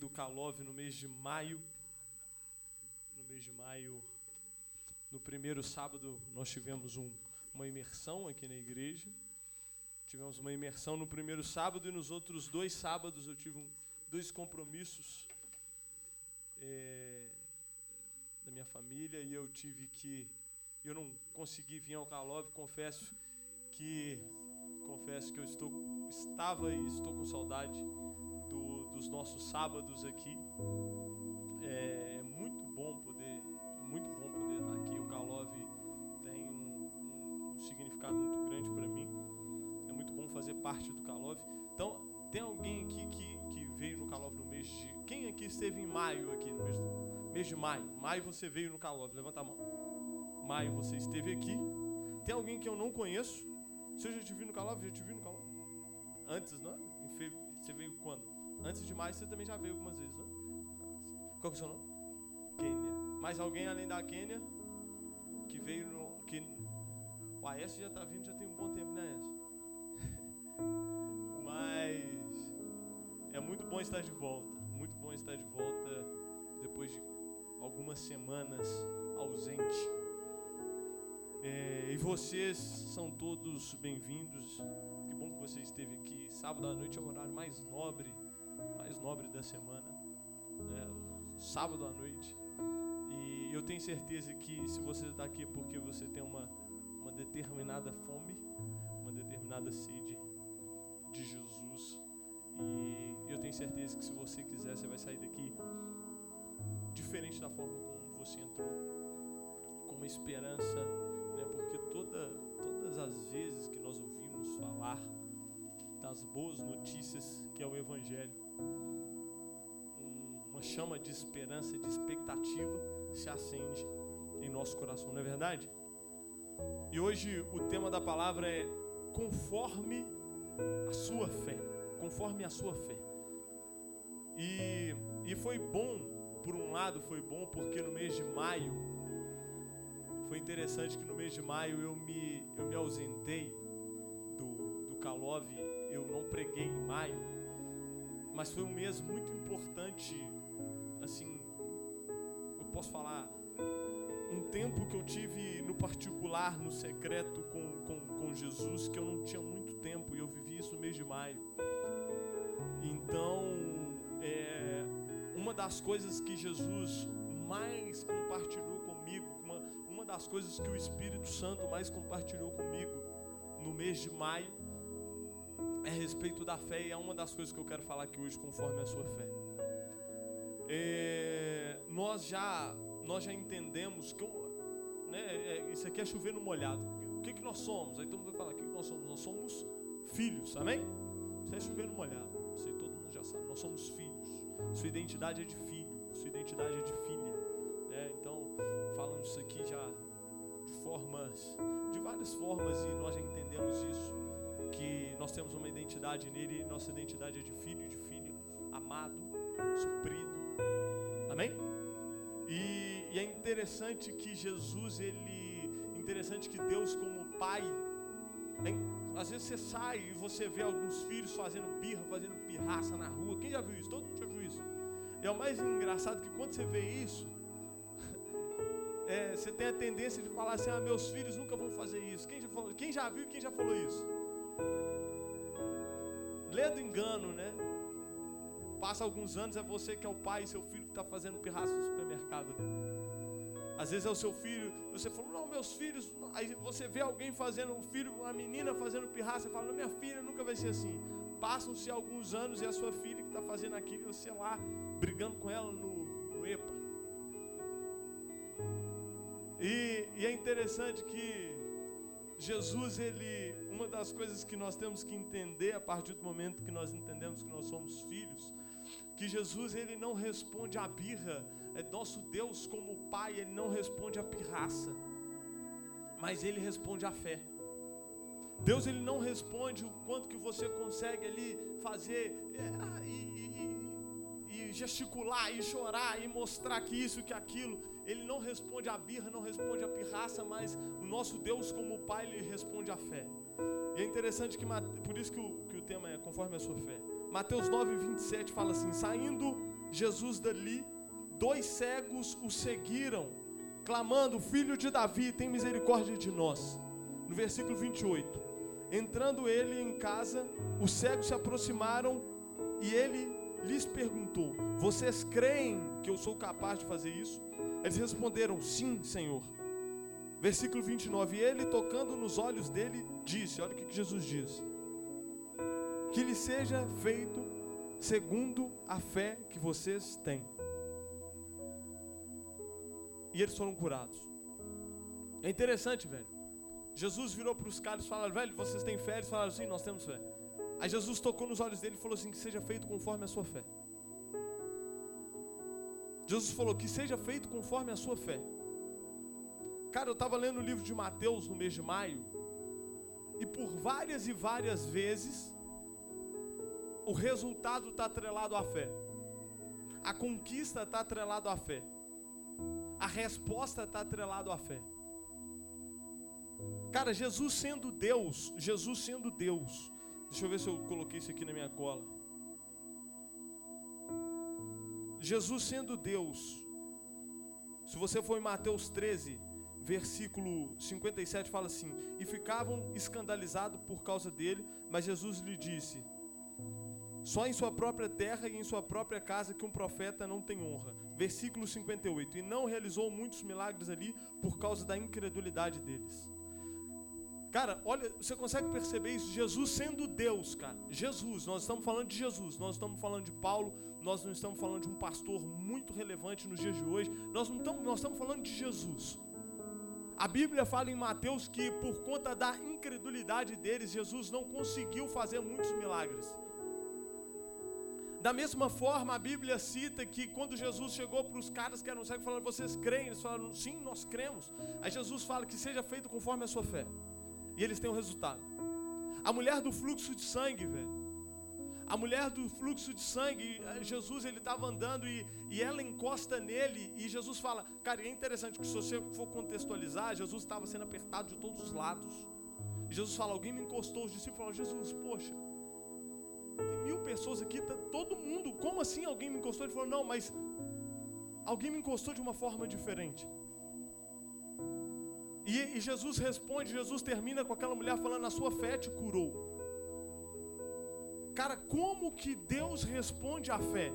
do Calov no mês de maio. No mês de maio, no primeiro sábado, nós tivemos um, uma imersão aqui na igreja. Tivemos uma imersão no primeiro sábado e nos outros dois sábados eu tive um, dois compromissos é, da minha família e eu tive que. Eu não consegui vir ao Calov, confesso que confesso que eu estou, estava e estou com saudade dos nossos sábados aqui. É, é, muito bom poder, é muito bom poder estar aqui. O Kalov tem um, um significado muito grande para mim. É muito bom fazer parte do Kalov. Então, tem alguém aqui que, que veio no Kalov no mês de. Quem aqui esteve em maio aqui no mês, mês de maio? Maio você veio no Kalov, levanta a mão. Maio você esteve aqui. Tem alguém que eu não conheço? Se já te vi no Calov, já te vi no Calov. Antes, não? Você veio quando? Antes de mais, você também já veio algumas vezes, não? Qual é o seu nome? Quênia. Mais alguém além da Quênia que veio no. Que... O Aécio já está vindo, já tem um bom tempo, né, Aécio? Mas é muito bom estar de volta. Muito bom estar de volta depois de algumas semanas ausente. É, e vocês são todos bem-vindos. Que bom que você esteve aqui. Sábado à noite é o horário mais nobre, mais nobre da semana. Né? Sábado à noite. E eu tenho certeza que se você está aqui é porque você tem uma, uma determinada fome, uma determinada sede de Jesus. E eu tenho certeza que se você quiser, você vai sair daqui diferente da forma como você entrou, com uma esperança porque toda, todas as vezes que nós ouvimos falar das boas notícias que é o Evangelho, uma chama de esperança, de expectativa se acende em nosso coração, não é verdade? E hoje o tema da palavra é conforme a sua fé, conforme a sua fé. E, e foi bom, por um lado, foi bom porque no mês de maio foi interessante que no mês de maio eu me, eu me ausentei do, do Calov, eu não preguei em maio, mas foi um mês muito importante, assim, eu posso falar, um tempo que eu tive no particular, no secreto com, com, com Jesus, que eu não tinha muito tempo, e eu vivi isso no mês de maio. Então, é, uma das coisas que Jesus mais compartilhou das coisas que o Espírito Santo mais compartilhou comigo no mês de maio é a respeito da fé e é uma das coisas que eu quero falar aqui hoje conforme a sua fé. É, nós já nós já entendemos que né, é, isso aqui é chover no molhado. O que, que nós somos? Aí todo mundo vai falar: o que, que nós somos? Nós somos filhos, amém? Isso é chover no molhado. Isso aí todo mundo já sabe. Nós somos filhos. Sua identidade é de filho, sua identidade é de filha. Né? Então, falando isso aqui já de formas, de várias formas, e nós já entendemos isso, que nós temos uma identidade nele, nossa identidade é de filho, de filho, amado, suprido. Amém? E, e é interessante que Jesus, ele, interessante que Deus como Pai, é, às vezes você sai e você vê alguns filhos fazendo birra, fazendo pirraça na rua. Quem já viu isso? Todo mundo já viu isso. E é o mais engraçado que quando você vê isso, é, você tem a tendência de falar assim: ah, meus filhos nunca vão fazer isso. Quem já, falou, quem já viu quem já falou isso? Lê do engano, né? Passa alguns anos, é você que é o pai e seu filho que está fazendo pirraça no supermercado. Às vezes é o seu filho, você falou, não, meus filhos. Aí você vê alguém fazendo, um filho, uma menina fazendo pirraça, você fala, não, minha filha nunca vai ser assim. Passam-se alguns anos e a sua filha que está fazendo aquilo, você lá, brigando com ela no, no EPA. E, e, é interessante que Jesus, ele, uma das coisas que nós temos que entender a partir do momento que nós entendemos que nós somos filhos, que Jesus ele não responde à birra, é nosso Deus como Pai, ele não responde à pirraça, mas ele responde à fé. Deus ele não responde o quanto que você consegue ali fazer é, e, e, e gesticular e chorar e mostrar que isso que aquilo. Ele não responde à birra, não responde à pirraça, mas o nosso Deus, como Pai, ele responde à fé. E é interessante que, por isso que o, que o tema é conforme a sua fé. Mateus 9, 27 fala assim: Saindo Jesus dali, dois cegos o seguiram, clamando: Filho de Davi, tem misericórdia de nós. No versículo 28. Entrando ele em casa, os cegos se aproximaram e ele lhes perguntou: Vocês creem que eu sou capaz de fazer isso? Eles responderam: Sim, Senhor. Versículo 29. E ele, tocando nos olhos dele, disse: Olha o que Jesus diz: Que lhe seja feito segundo a fé que vocês têm. E eles foram curados. É interessante, velho. Jesus virou para os caras e falou: Velho, vocês têm fé? Eles falaram: Sim, nós temos fé. Aí Jesus tocou nos olhos dele e falou assim: Que seja feito conforme a sua fé. Jesus falou: Que seja feito conforme a sua fé. Cara, eu estava lendo o livro de Mateus no mês de maio, e por várias e várias vezes, o resultado está atrelado à fé, a conquista está atrelado à fé, a resposta está atrelado à fé. Cara, Jesus sendo Deus, Jesus sendo Deus, deixa eu ver se eu coloquei isso aqui na minha cola. Jesus sendo Deus, se você for em Mateus 13, versículo 57 fala assim: E ficavam escandalizados por causa dele, mas Jesus lhe disse: Só em sua própria terra e em sua própria casa que um profeta não tem honra. Versículo 58. E não realizou muitos milagres ali por causa da incredulidade deles. Cara, olha, você consegue perceber isso? Jesus sendo Deus, cara. Jesus, nós estamos falando de Jesus, nós estamos falando de Paulo, nós não estamos falando de um pastor muito relevante nos dias de hoje, nós não estamos, nós estamos falando de Jesus. A Bíblia fala em Mateus que por conta da incredulidade deles, Jesus não conseguiu fazer muitos milagres. Da mesma forma, a Bíblia cita que quando Jesus chegou para os caras que eram cegos, falando, vocês creem? Eles falaram, sim, nós cremos. Aí Jesus fala que seja feito conforme a sua fé. E eles têm o um resultado. A mulher do fluxo de sangue, velho. A mulher do fluxo de sangue, eh, Jesus ele estava andando e, e ela encosta nele e Jesus fala, cara, é interessante que se você for contextualizar, Jesus estava sendo apertado de todos os lados. E Jesus fala, alguém me encostou, os discípulos falaram, Jesus, poxa, tem mil pessoas aqui, tá todo mundo, como assim alguém me encostou? Ele falou, não, mas alguém me encostou de uma forma diferente. E, e Jesus responde, Jesus termina com aquela mulher falando, a sua fé te curou. Cara, como que Deus responde à fé?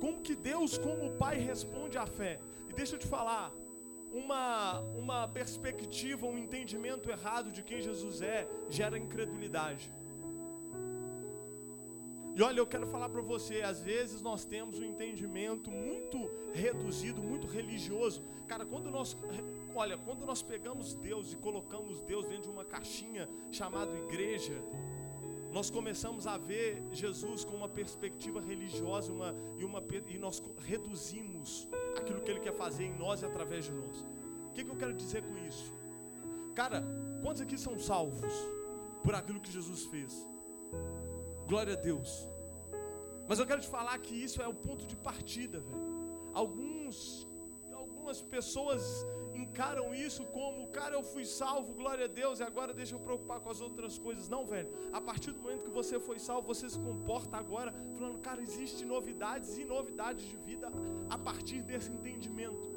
Como que Deus, como Pai, responde à fé? E deixa eu te falar, uma, uma perspectiva, um entendimento errado de quem Jesus é, gera incredulidade. E olha, eu quero falar para você, às vezes nós temos um entendimento muito reduzido, muito religioso. Cara, quando nós, olha, quando nós pegamos Deus e colocamos Deus dentro de uma caixinha chamada igreja, nós começamos a ver Jesus com uma perspectiva religiosa uma, e, uma, e nós reduzimos aquilo que Ele quer fazer em nós e através de nós. O que, que eu quero dizer com isso? Cara, quantos aqui são salvos por aquilo que Jesus fez? Glória a Deus. Mas eu quero te falar que isso é o ponto de partida, velho. Alguns, algumas pessoas encaram isso como, cara, eu fui salvo, glória a Deus, e agora deixa eu preocupar com as outras coisas. Não, velho. A partir do momento que você foi salvo, você se comporta agora falando, cara, existem novidades e novidades de vida a partir desse entendimento.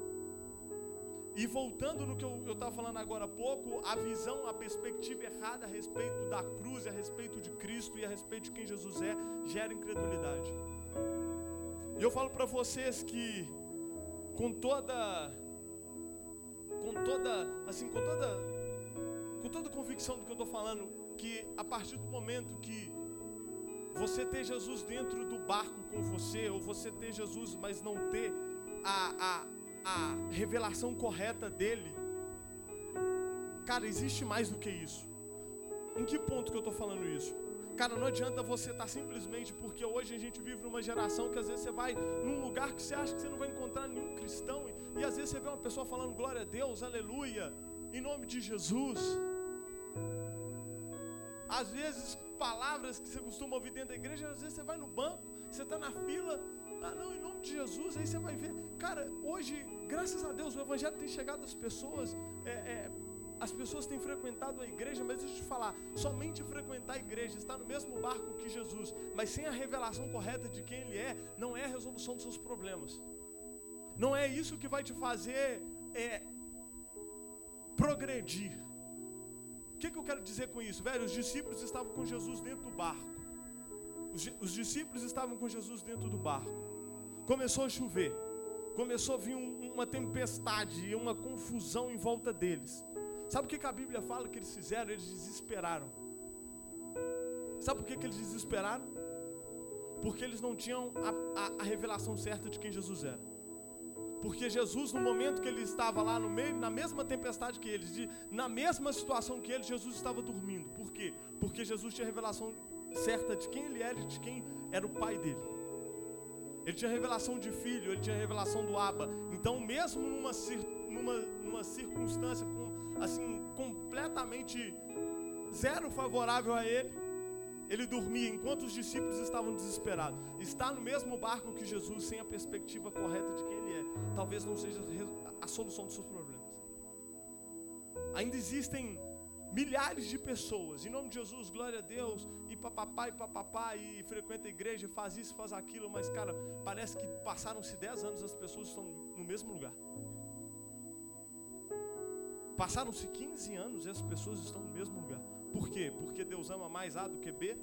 E voltando no que eu estava falando agora há pouco, a visão, a perspectiva errada a respeito da cruz, a respeito de Cristo e a respeito de quem Jesus é, gera incredulidade. E eu falo para vocês que, com toda com toda, assim, com toda, com toda convicção do que eu estou falando, que a partir do momento que você ter Jesus dentro do barco com você, ou você ter Jesus, mas não ter a, a, a revelação correta dele, cara, existe mais do que isso. Em que ponto que eu estou falando isso? Cara, não adianta você estar tá simplesmente, porque hoje a gente vive numa geração que às vezes você vai num lugar que você acha que você não vai encontrar nenhum cristão, e, e às vezes você vê uma pessoa falando glória a Deus, aleluia, em nome de Jesus. Às vezes, palavras que você costuma ouvir dentro da igreja, às vezes você vai no banco, você está na fila, ah não, em nome de Jesus, aí você vai ver. Cara, hoje, graças a Deus, o Evangelho tem chegado às pessoas é, é, as pessoas têm frequentado a igreja, mas deixa eu te falar, somente frequentar a igreja, estar no mesmo barco que Jesus, mas sem a revelação correta de quem Ele é, não é a resolução dos seus problemas. Não é isso que vai te fazer é, progredir. O que, que eu quero dizer com isso? Velho, os discípulos estavam com Jesus dentro do barco. Os, os discípulos estavam com Jesus dentro do barco. Começou a chover. Começou a vir um, uma tempestade e uma confusão em volta deles. Sabe o que, a Bíblia fala que eles fizeram? Eles desesperaram. Sabe por que, que eles desesperaram? Porque eles não tinham a, a, a revelação certa de quem Jesus era. Porque Jesus, no momento que ele estava lá no meio, na mesma tempestade que eles, de, na mesma situação que eles, Jesus estava dormindo. Por quê? Porque Jesus tinha a revelação certa de quem ele era e de quem era o pai dele. Ele tinha revelação de filho, ele tinha revelação do Abba. Então, mesmo numa, numa, numa circunstância assim completamente zero favorável a ele, ele dormia enquanto os discípulos estavam desesperados. Está no mesmo barco que Jesus, sem a perspectiva correta de quem ele é, talvez não seja a solução dos seus problemas. Ainda existem milhares de pessoas, em nome de Jesus, glória a Deus, e papapá, e papapá, e frequenta a igreja, faz isso, faz aquilo, mas cara, parece que passaram-se 10 anos as pessoas estão no mesmo lugar. Passaram-se 15 anos e as pessoas estão no mesmo lugar. Por quê? Porque Deus ama mais A do que B?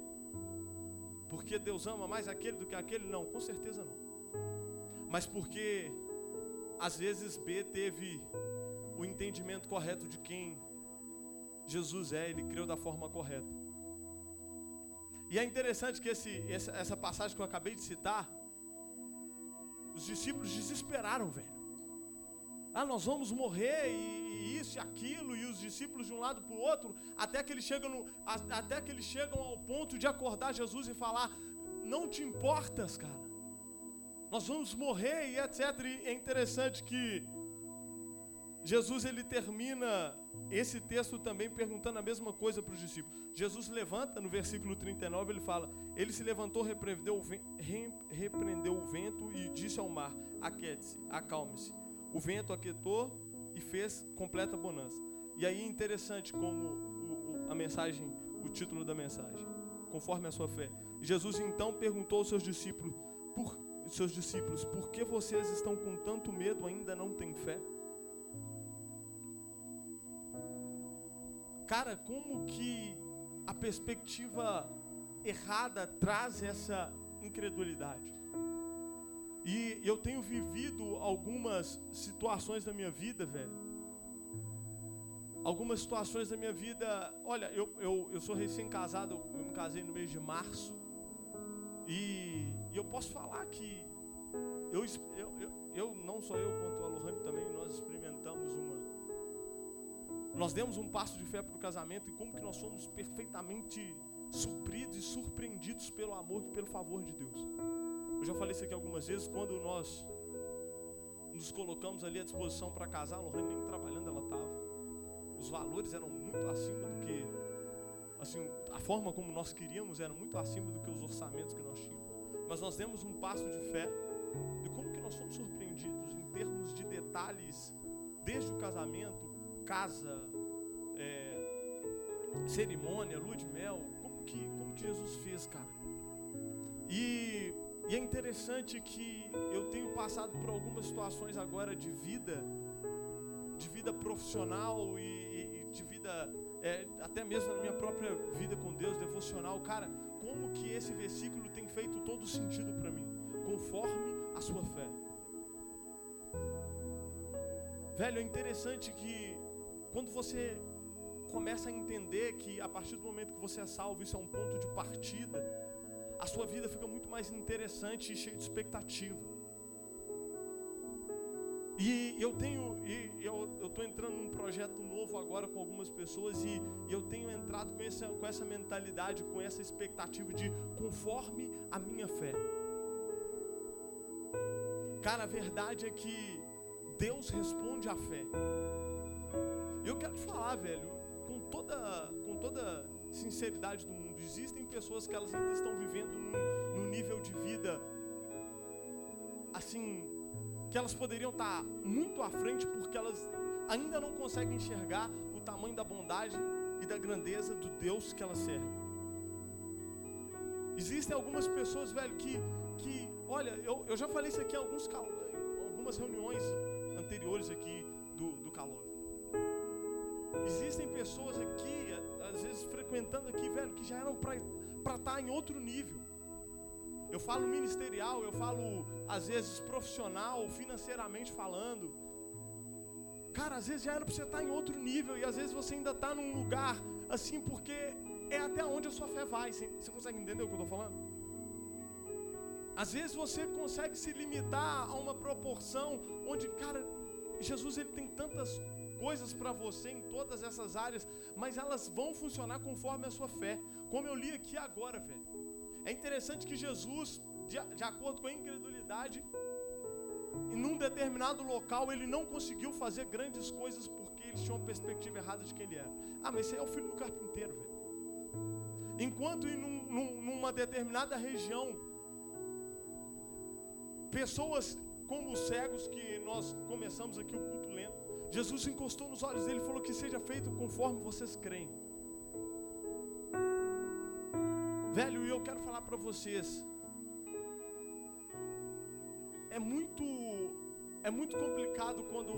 Porque Deus ama mais aquele do que aquele? Não, com certeza não. Mas porque às vezes B teve o entendimento correto de quem Jesus é, ele creu da forma correta. E é interessante que esse, essa passagem que eu acabei de citar, os discípulos desesperaram, velho. Ah, nós vamos morrer e isso e aquilo, e os discípulos de um lado para o outro, até que eles chegam no, até que eles chegam ao ponto de acordar Jesus e falar: "Não te importas, cara. Nós vamos morrer e etc". E é interessante que Jesus ele termina esse texto também perguntando a mesma coisa para os discípulos. Jesus levanta no versículo 39, ele fala: Ele se levantou, repreendeu o, repreendeu o vento e disse ao mar: Aquete-se, acalme-se. O vento aquietou e fez completa bonança. E aí é interessante como o, o, a mensagem, o título da mensagem, conforme a sua fé. Jesus então perguntou aos seus discípulos: por, seus discípulos, por que vocês estão com tanto medo ainda não têm fé? Cara, como que a perspectiva errada traz essa incredulidade? E eu tenho vivido algumas situações da minha vida, velho. Algumas situações da minha vida. Olha, eu, eu, eu sou recém-casado, eu me casei no mês de março. E, e eu posso falar que eu, eu, eu, eu, não só eu, quanto a Lohane também, nós experimentamos uma nós demos um passo de fé para o casamento e como que nós somos perfeitamente supridos e surpreendidos pelo amor e pelo favor de Deus. Eu já falei isso aqui algumas vezes, quando nós nos colocamos ali à disposição para casar, a Lohane nem trabalhando ela estava. Os valores eram muito acima do que, assim, a forma como nós queríamos era muito acima do que os orçamentos que nós tínhamos. Mas nós demos um passo de fé e como que nós somos surpreendidos em termos de detalhes, desde o casamento, casa, é, cerimônia, lua de mel. Como que, como que Jesus fez, cara? E, interessante que eu tenho passado por algumas situações agora de vida, de vida profissional e, e de vida, é, até mesmo na minha própria vida com Deus, devocional. Cara, como que esse versículo tem feito todo sentido para mim, conforme a sua fé. Velho, é interessante que quando você começa a entender que a partir do momento que você é salvo, isso é um ponto de partida, a sua vida fica muito mais interessante e cheia de expectativa. E eu tenho, e eu estou entrando num projeto novo agora com algumas pessoas e, e eu tenho entrado com essa, com essa mentalidade, com essa expectativa de conforme a minha fé. Cara, a verdade é que Deus responde à fé. Eu quero te falar, velho, com toda, com toda sinceridade do mundo, existem pessoas que elas ainda estão vivendo num, num nível de vida assim que elas poderiam estar muito à frente porque elas ainda não conseguem enxergar o tamanho da bondade e da grandeza do Deus que ela serve. Existem algumas pessoas, velho, que, que olha, eu, eu já falei isso aqui em alguns, algumas reuniões anteriores aqui do, do calor. Existem pessoas aqui, às vezes frequentando aqui, velho, que já eram para estar tá em outro nível. Eu falo ministerial, eu falo às vezes profissional, financeiramente falando. Cara, às vezes já era para você estar tá em outro nível e às vezes você ainda está num lugar assim porque é até onde a sua fé vai. Você consegue entender o que eu estou falando? Às vezes você consegue se limitar a uma proporção onde, cara, Jesus ele tem tantas coisas para você em todas essas áreas, mas elas vão funcionar conforme a sua fé. Como eu li aqui agora, velho. É interessante que Jesus, de, de acordo com a incredulidade, em um determinado local ele não conseguiu fazer grandes coisas porque eles tinham uma perspectiva errada de quem ele era. Ah, mas esse é o filho do carpinteiro, velho. Enquanto em num, num, numa determinada região, pessoas como os cegos que nós começamos aqui o culto lento, Jesus encostou nos olhos dele e falou que seja feito conforme vocês creem. Velho, e eu quero falar para vocês, é muito é muito complicado quando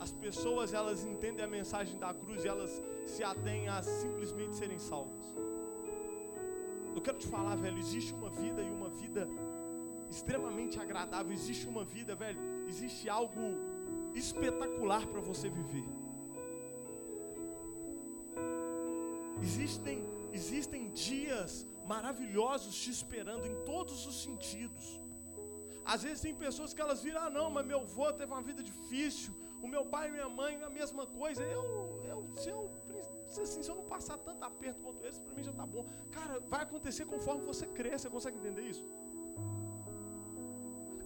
as pessoas elas entendem a mensagem da cruz e elas se atêm a simplesmente serem salvas. Eu quero te falar, velho, existe uma vida e uma vida extremamente agradável, existe uma vida, velho, existe algo espetacular para você viver. Existem existem dias maravilhosos te esperando em todos os sentidos. Às vezes tem pessoas que elas viram, ah não, mas meu avô teve uma vida difícil, o meu pai e minha mãe a mesma coisa. Eu, eu, se eu, assim, se eu não passar tanto aperto quanto eles, para mim já está bom. Cara, vai acontecer conforme você cresce, você consegue entender isso?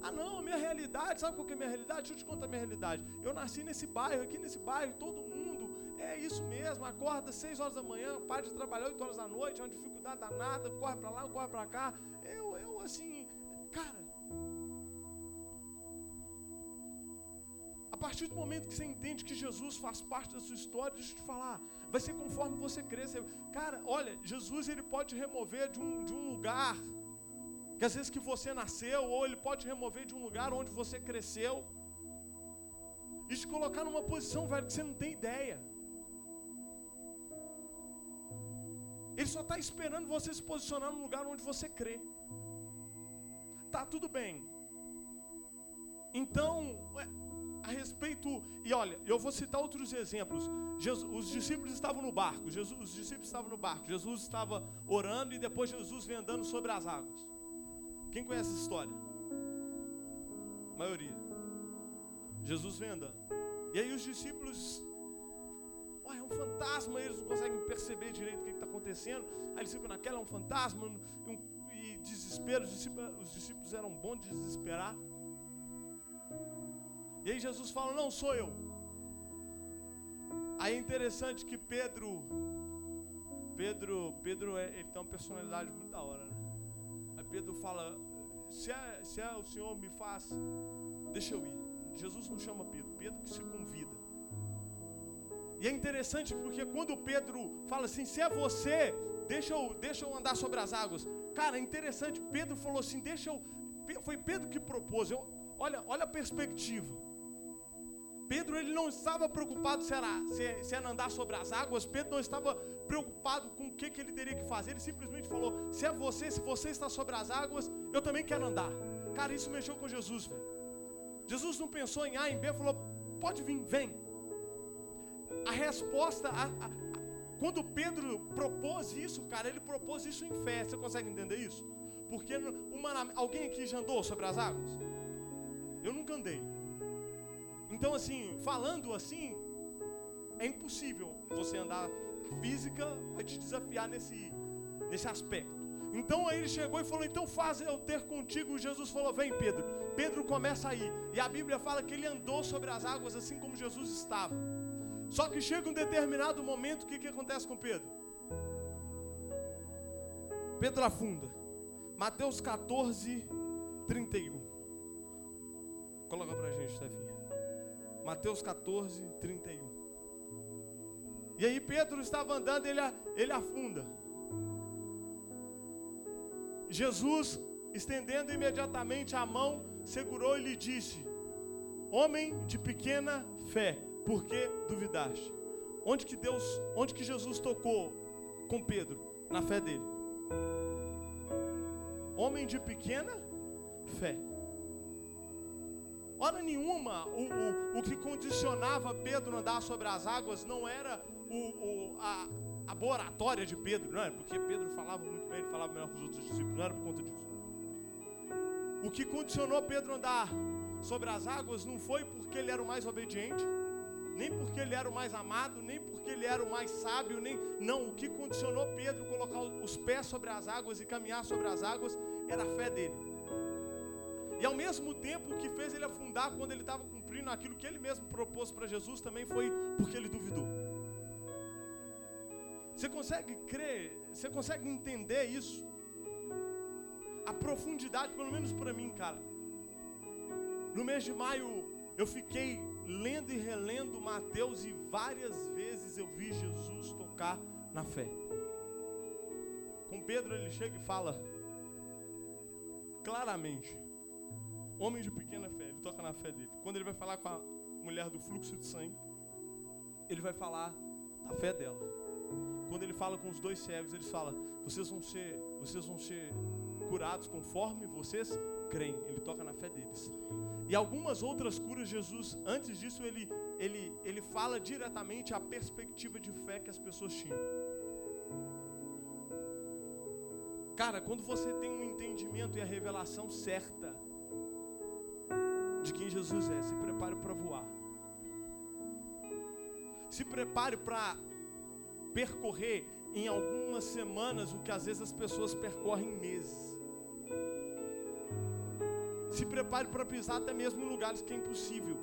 Ah não, a minha realidade, sabe qual que é a minha realidade? Deixa eu te contar a minha realidade. Eu nasci nesse bairro, aqui nesse bairro, todo mundo é isso mesmo, acorda 6 horas da manhã, para de trabalhar 8 horas da noite, é uma dificuldade danada, corre para lá, corre para cá. Eu, eu assim, cara, partir do momento que você entende que Jesus faz parte da sua história, deixa eu te falar, vai ser conforme você cresce. Cara, olha, Jesus ele pode remover de um, de um lugar que às vezes que você nasceu, ou ele pode remover de um lugar onde você cresceu e te colocar numa posição, velho, que você não tem ideia. Ele só está esperando você se posicionar no lugar onde você crê. Tá tudo bem. Então, a respeito, e olha, eu vou citar outros exemplos. Jesus, os discípulos estavam no barco, Jesus, os discípulos estavam no barco, Jesus estava orando e depois Jesus vem andando sobre as águas. Quem conhece essa história? A maioria. Jesus vem andando. E aí os discípulos, ué, é um fantasma, eles não conseguem perceber direito o que está acontecendo. Aí eles ficam naquela, é um fantasma, um, e desespero, os discípulos, os discípulos eram bons de desesperar. E aí Jesus fala: Não sou eu. Aí é interessante que Pedro, Pedro, Pedro é, ele tem uma personalidade muito da hora, né? Aí Pedro fala: se é, se é o Senhor me faz, deixa eu ir. Jesus não chama Pedro, Pedro que se convida. E é interessante porque quando Pedro fala assim: se é você, deixa eu, deixa eu andar sobre as águas. Cara, é interessante. Pedro falou assim: deixa eu. Foi Pedro que propôs. Eu, olha, olha a perspectiva. Pedro ele não estava preocupado se era, se, se era andar sobre as águas, Pedro não estava preocupado com o que, que ele teria que fazer, ele simplesmente falou: se é você, se você está sobre as águas, eu também quero andar. Cara, isso mexeu com Jesus. Jesus não pensou em A, em B, falou: pode vir, vem. A resposta, a, a, quando Pedro propôs isso, cara, ele propôs isso em fé. Você consegue entender isso? Porque uma, alguém aqui já andou sobre as águas? Eu nunca andei. Então, assim, falando assim, é impossível você andar. Física vai te desafiar nesse, nesse aspecto. Então aí ele chegou e falou: Então faz eu ter contigo. Jesus falou: Vem, Pedro. Pedro começa aí. E a Bíblia fala que ele andou sobre as águas assim como Jesus estava. Só que chega um determinado momento, o que, que acontece com Pedro? Pedro afunda. Mateus 14, 31. Coloca pra gente, Stefinha. Mateus 14, 31. E aí Pedro estava andando, ele, ele afunda. Jesus, estendendo imediatamente a mão, segurou e lhe disse: Homem de pequena fé, por que duvidaste? Onde que Deus, onde que Jesus tocou com Pedro? Na fé dele. Homem de pequena fé. Hora nenhuma, o, o, o que condicionava Pedro andar sobre as águas não era o, o, a, a boa oratória de Pedro, não era porque Pedro falava muito bem, ele falava melhor que os outros discípulos, não era por conta disso. O que condicionou Pedro andar sobre as águas não foi porque ele era o mais obediente, nem porque ele era o mais amado, nem porque ele era o mais sábio, nem não, o que condicionou Pedro colocar os pés sobre as águas e caminhar sobre as águas era a fé dele. E ao mesmo tempo, o que fez ele afundar quando ele estava cumprindo aquilo que ele mesmo propôs para Jesus também foi porque ele duvidou. Você consegue crer, você consegue entender isso? A profundidade, pelo menos para mim, cara. No mês de maio, eu fiquei lendo e relendo Mateus e várias vezes eu vi Jesus tocar na fé. Com Pedro ele chega e fala claramente: Homem de pequena fé, ele toca na fé dele. Quando ele vai falar com a mulher do fluxo de sangue, ele vai falar da fé dela. Quando ele fala com os dois cegos, ele fala: "Vocês vão ser, vocês vão ser curados conforme vocês creem". Ele toca na fé deles. E algumas outras curas Jesus, antes disso ele ele ele fala diretamente a perspectiva de fé que as pessoas tinham. Cara, quando você tem um entendimento e a revelação certa de quem Jesus é. Se prepare para voar. Se prepare para percorrer em algumas semanas o que às vezes as pessoas percorrem em meses. Se prepare para pisar até mesmo em lugares que é impossível,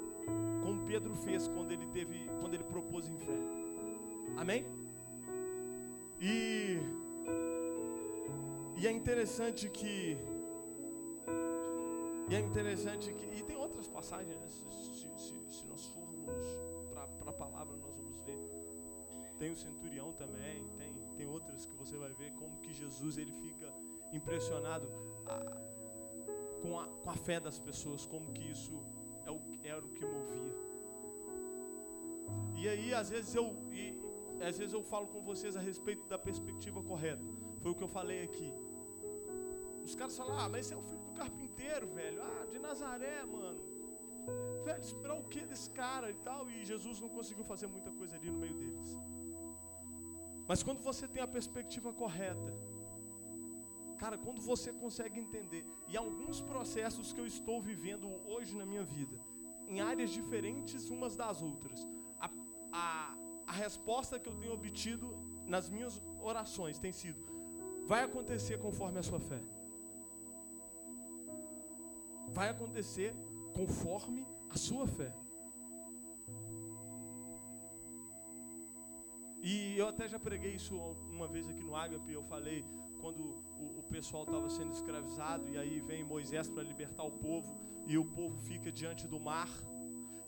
como Pedro fez quando ele teve, quando ele propôs em fé. Amém? E e é interessante que e é interessante que. E tem outras passagens, né? se, se, se, nós formos para a palavra, nós vamos ver. Tem o centurião também, tem, tem outras que você vai ver como que Jesus ele fica impressionado a, com, a, com a fé das pessoas, como que isso é o, era o que movia. E aí, às vezes eu, e, às vezes eu falo com vocês a respeito da perspectiva correta. Foi o que eu falei aqui. Os caras falam, ah, mas esse é o filho do carpinteiro, velho. Ah, de Nazaré, mano. Velho, esperar o que desse cara e tal? E Jesus não conseguiu fazer muita coisa ali no meio deles. Mas quando você tem a perspectiva correta, cara, quando você consegue entender, e alguns processos que eu estou vivendo hoje na minha vida, em áreas diferentes umas das outras, a, a, a resposta que eu tenho obtido nas minhas orações tem sido: vai acontecer conforme a sua fé vai acontecer conforme a sua fé. E eu até já preguei isso uma vez aqui no Ágape, eu falei quando o, o pessoal estava sendo escravizado e aí vem Moisés para libertar o povo e o povo fica diante do mar.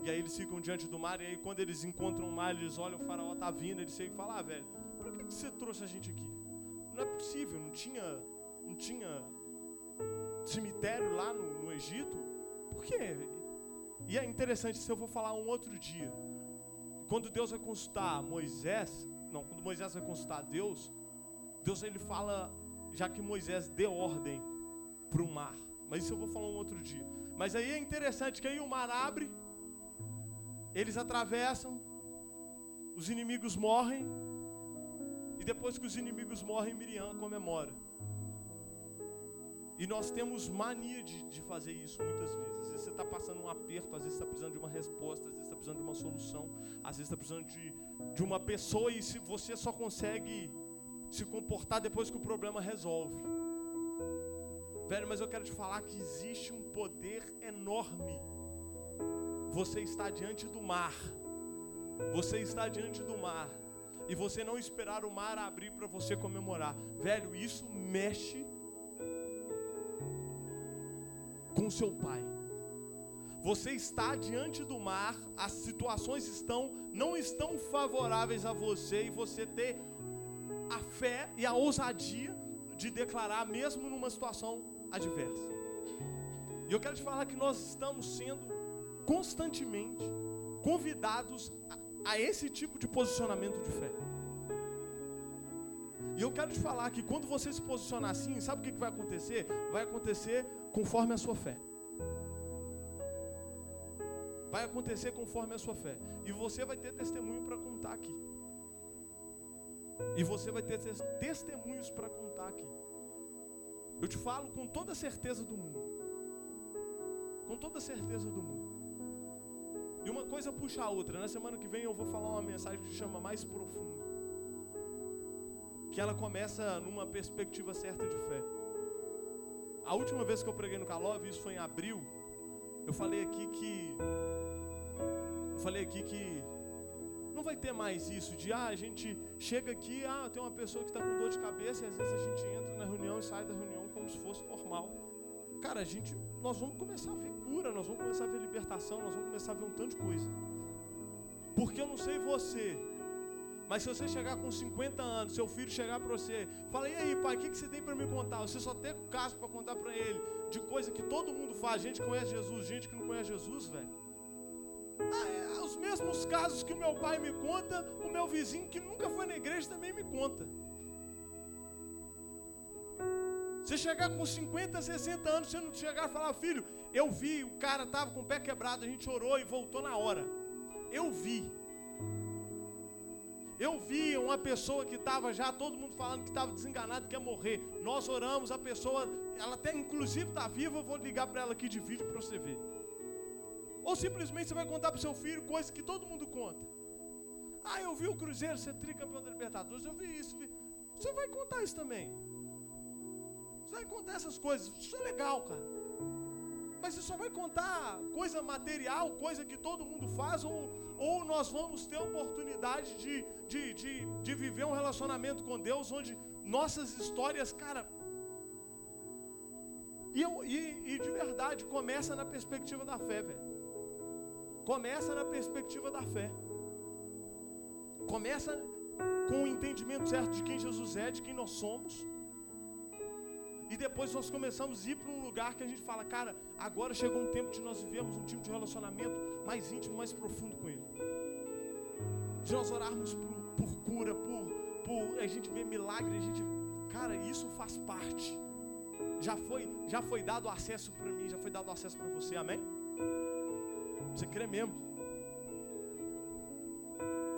E aí eles ficam diante do mar e aí quando eles encontram o mar, eles olham o faraó tá vindo, eles chegam e falam: "Ah, velho, por que, você trouxe a gente aqui? Não é possível, não tinha não tinha cemitério lá no Egito. Por quê? E é interessante, se eu vou falar um outro dia. Quando Deus vai consultar Moisés, não, quando Moisés vai consultar Deus, Deus ele fala, já que Moisés deu ordem para o mar. Mas isso eu vou falar um outro dia. Mas aí é interessante que aí o mar abre, eles atravessam, os inimigos morrem, e depois que os inimigos morrem, Miriam comemora. E nós temos mania de, de fazer isso muitas vezes. Às vezes você está passando um aperto, às vezes está precisando de uma resposta, às vezes está precisando de uma solução, às vezes está precisando de, de uma pessoa e se você só consegue se comportar depois que o problema resolve. Velho, mas eu quero te falar que existe um poder enorme. Você está diante do mar. Você está diante do mar. E você não esperar o mar abrir para você comemorar. Velho, isso mexe com seu pai. Você está diante do mar, as situações estão não estão favoráveis a você e você ter a fé e a ousadia de declarar mesmo numa situação adversa. E eu quero te falar que nós estamos sendo constantemente convidados a, a esse tipo de posicionamento de fé. E eu quero te falar que quando você se posicionar assim, sabe o que vai acontecer? Vai acontecer conforme a sua fé. Vai acontecer conforme a sua fé. E você vai ter testemunho para contar aqui. E você vai ter testemunhos para contar aqui. Eu te falo com toda certeza do mundo. Com toda certeza do mundo. E uma coisa puxa a outra. Na semana que vem eu vou falar uma mensagem que chama Mais Profundo. Que ela começa numa perspectiva certa de fé. A última vez que eu preguei no Calov, isso foi em abril, eu falei aqui que eu falei aqui que não vai ter mais isso de ah, a gente chega aqui, ah, tem uma pessoa que está com dor de cabeça e às vezes a gente entra na reunião e sai da reunião como se fosse normal. Cara, a gente, nós vamos começar a ver cura, nós vamos começar a ver libertação, nós vamos começar a ver um tanto de coisa. Porque eu não sei você, mas se você chegar com 50 anos, seu filho chegar para você, fala, e aí, pai, o que, que você tem para me contar? Você só tem caso para contar para ele de coisa que todo mundo faz, gente que conhece Jesus, gente que não conhece Jesus, velho. Ah, é, os mesmos casos que o meu pai me conta, o meu vizinho que nunca foi na igreja também me conta. Você chegar com 50, 60 anos, você não chegar e falar, filho, eu vi, o cara estava com o pé quebrado, a gente orou e voltou na hora. Eu vi. Eu vi uma pessoa que estava já, todo mundo falando que estava desenganado, que ia morrer. Nós oramos, a pessoa, ela até inclusive está viva, eu vou ligar para ela aqui de vídeo para você ver. Ou simplesmente você vai contar para o seu filho coisas que todo mundo conta. Ah, eu vi o Cruzeiro ser tricampeão da Libertadores, eu vi isso. Vi. Você vai contar isso também. Você vai contar essas coisas. Isso é legal, cara. Mas você só vai contar coisa material, coisa que todo mundo faz, ou, ou nós vamos ter a oportunidade de, de, de, de viver um relacionamento com Deus onde nossas histórias, cara. E, eu, e, e de verdade, começa na perspectiva da fé, velho. Começa na perspectiva da fé. Começa com o entendimento certo de quem Jesus é, de quem nós somos. E depois nós começamos a ir para um lugar que a gente fala, cara, agora chegou um tempo de nós vivemos um tipo de relacionamento mais íntimo, mais profundo com Ele. De nós orarmos por, por cura, por, por a gente ver milagre, a gente, cara, isso faz parte. Já foi, já foi dado acesso para mim, já foi dado acesso para você, amém? Você crê mesmo?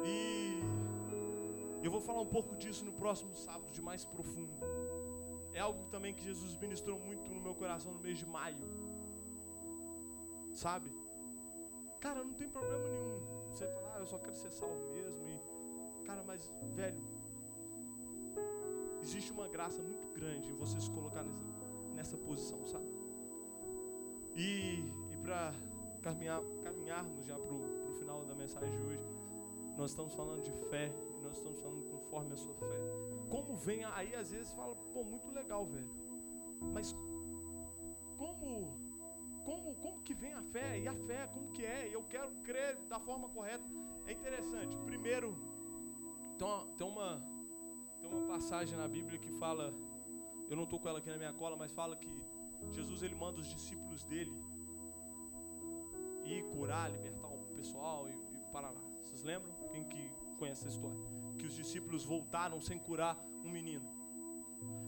E eu vou falar um pouco disso no próximo sábado, de mais profundo. É algo também que Jesus ministrou muito no meu coração no mês de maio. Sabe? Cara, não tem problema nenhum. Você falar, ah, eu só quero ser salvo mesmo. E, cara, mas, velho, existe uma graça muito grande em você se colocar nessa, nessa posição, sabe? E, e para caminhar, caminharmos já para o final da mensagem de hoje, nós estamos falando de fé, nós estamos falando conforme a sua fé. Como vem, aí às vezes fala, pô, muito legal, velho. Mas como, como, como que vem a fé? E a fé, como que é? Eu quero crer da forma correta. É interessante. Primeiro, tem uma, tem uma, passagem na Bíblia que fala, eu não estou com ela aqui na minha cola, mas fala que Jesus ele manda os discípulos dele ir curar, libertar o pessoal e, e para lá. Vocês lembram? Quem que conhece essa história? Que os discípulos voltaram sem curar um menino.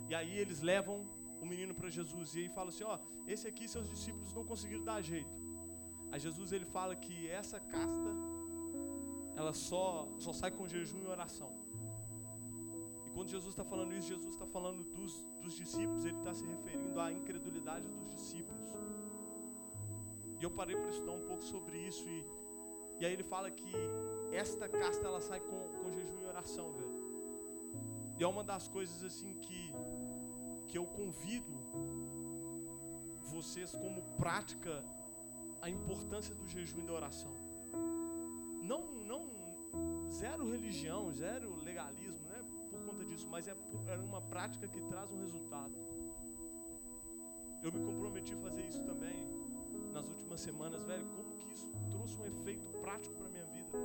E aí eles levam o menino para Jesus e aí fala assim, ó, esse aqui seus discípulos não conseguiram dar jeito. Aí Jesus ele fala que essa casta ela só só sai com jejum e oração. E quando Jesus está falando isso, Jesus está falando dos, dos discípulos, ele está se referindo à incredulidade dos discípulos. E eu parei para estudar um pouco sobre isso e, e aí ele fala que esta casta ela sai com, com jejum e oração, velho. E é uma das coisas assim que que eu convido vocês como prática a importância do jejum e da oração. Não não zero religião, zero legalismo, né? Por conta disso, mas é, é uma prática que traz um resultado. Eu me comprometi a fazer isso também nas últimas semanas, velho, que isso trouxe um efeito prático para minha vida.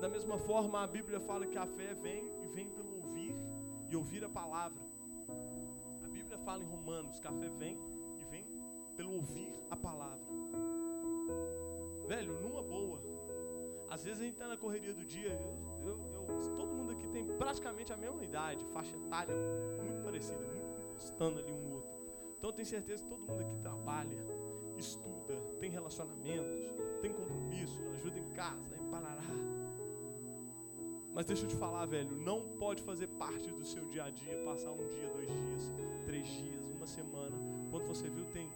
Da mesma forma, a Bíblia fala que a fé vem e vem pelo ouvir e ouvir a palavra. A Bíblia fala em Romanos que a fé vem e vem pelo ouvir a palavra. Velho, numa boa. Às vezes a gente está na correria do dia, eu, eu, eu, todo mundo aqui tem praticamente a mesma idade, faixa etária muito parecida, muito estando ali um no outro. Então eu tenho certeza que todo mundo aqui trabalha, estuda, tem relacionamentos, tem compromisso, ajuda em casa, em parará. Mas deixa eu te falar, velho, não pode fazer parte do seu dia a dia, passar um dia, dois dias, três dias, uma semana. Quando você viu, tem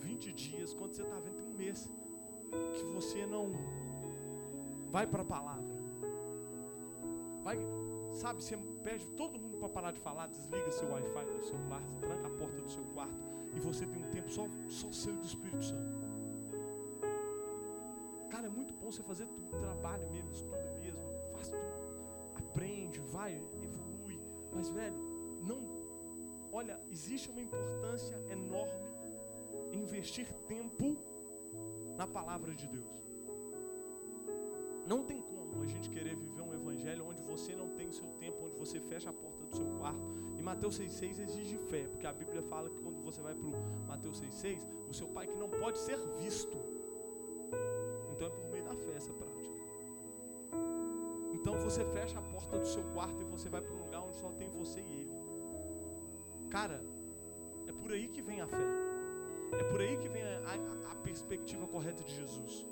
20 dias, quando você está vendo, tem um mês, que você não vai para a palavra. Vai, sabe, você pede todo mundo para parar de falar, desliga seu Wi-Fi do celular, tranca a porta do seu quarto e você tem um tempo só, só seu do Espírito Santo. Cara, é muito bom você fazer tudo, trabalha mesmo, estuda mesmo, faz tudo, aprende, vai, evolui. Mas, velho, não. Olha, existe uma importância enorme em investir tempo na palavra de Deus. Não tem como a gente querer viver um evangelho onde você não tem seu tempo, onde você fecha a porta do seu quarto. E Mateus 6,6 exige fé, porque a Bíblia fala que você vai para o Mateus 6,6, o seu pai que não pode ser visto. Então é por meio da fé essa prática. Então você fecha a porta do seu quarto e você vai para um lugar onde só tem você e ele. Cara, é por aí que vem a fé. É por aí que vem a, a, a perspectiva correta de Jesus.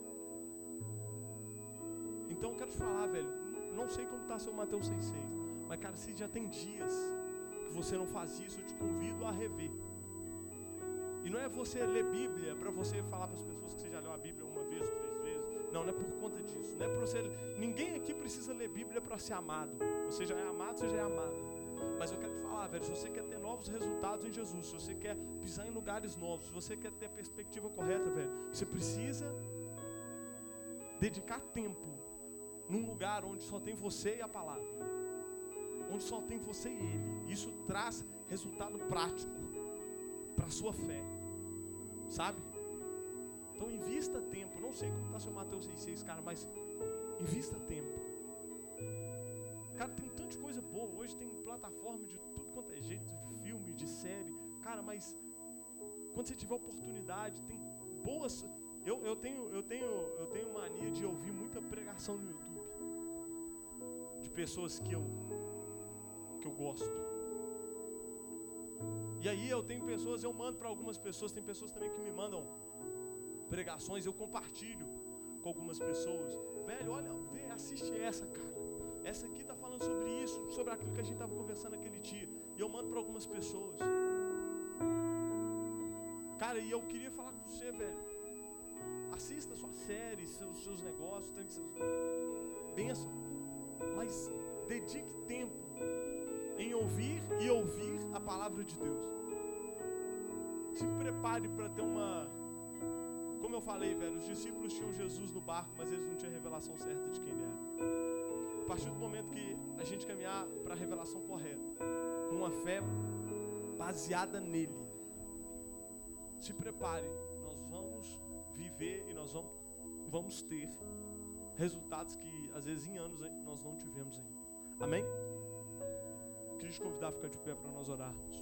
Então eu quero te falar, velho, não sei como está seu Mateus 6,6, mas cara, se já tem dias que você não faz isso, eu te convido a rever. E não é você ler Bíblia para você falar para as pessoas que você já leu a Bíblia uma vez, três vezes. Não, não é por conta disso. Não é para você. Ninguém aqui precisa ler Bíblia para ser amado. Você já é amado, você já é amada. Mas eu quero te falar, velho, se você quer ter novos resultados em Jesus, se você quer pisar em lugares novos, se você quer ter a perspectiva correta, velho, você precisa dedicar tempo num lugar onde só tem você e a palavra. Onde só tem você e ele. Isso traz resultado prático para a sua fé. Sabe? Então invista tempo. Não sei como está seu Mateus 6,6, cara, mas invista tempo. Cara, tem tanta coisa boa. Hoje tem plataforma de tudo quanto é jeito, de filme, de série. Cara, mas quando você tiver oportunidade, tem boas. Eu, eu, tenho, eu, tenho, eu tenho mania de ouvir muita pregação no YouTube. De pessoas que eu, que eu gosto. E aí eu tenho pessoas, eu mando para algumas pessoas, tem pessoas também que me mandam pregações, eu compartilho com algumas pessoas. Velho, olha, vê, assiste essa, cara. Essa aqui está falando sobre isso, sobre aquilo que a gente estava conversando aquele dia. E eu mando para algumas pessoas. Cara, e eu queria falar com você, velho. Assista sua série, seus, seus negócios, tem seus bênção. Mas dedique tempo em ouvir e ouvir a palavra de Deus. Se prepare para ter uma. Como eu falei, velho, os discípulos tinham Jesus no barco, mas eles não tinham a revelação certa de quem ele era. A partir do momento que a gente caminhar para a revelação correta, com uma fé baseada nele, se prepare, nós vamos viver e nós vamos, vamos ter resultados que às vezes em anos nós não tivemos ainda. Amém? Queria te convidar a ficar de pé para nós orarmos.